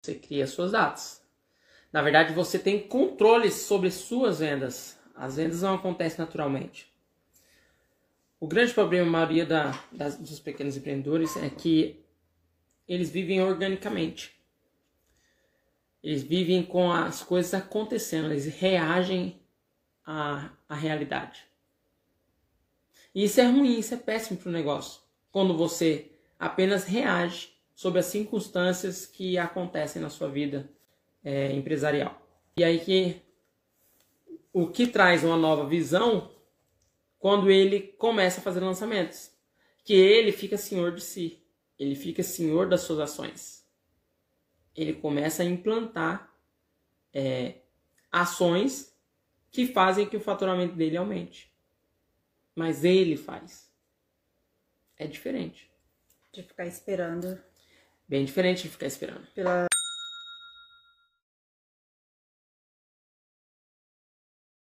você cria suas datas. Na verdade, você tem controle sobre suas vendas. As vendas não acontecem naturalmente. O grande problema, a maioria da, das, dos pequenos empreendedores, é que eles vivem organicamente. Eles vivem com as coisas acontecendo, eles reagem à, à realidade. E isso é ruim, isso é péssimo para o negócio. Quando você apenas reage sobre as circunstâncias que acontecem na sua vida é, empresarial. E aí que o que traz uma nova visão quando ele começa a fazer lançamentos, que ele fica senhor de si, ele fica senhor das suas ações. Ele começa a implantar é, ações que fazem que o faturamento dele aumente. Mas ele faz. É diferente. De ficar esperando. Bem diferente de ficar esperando. Pela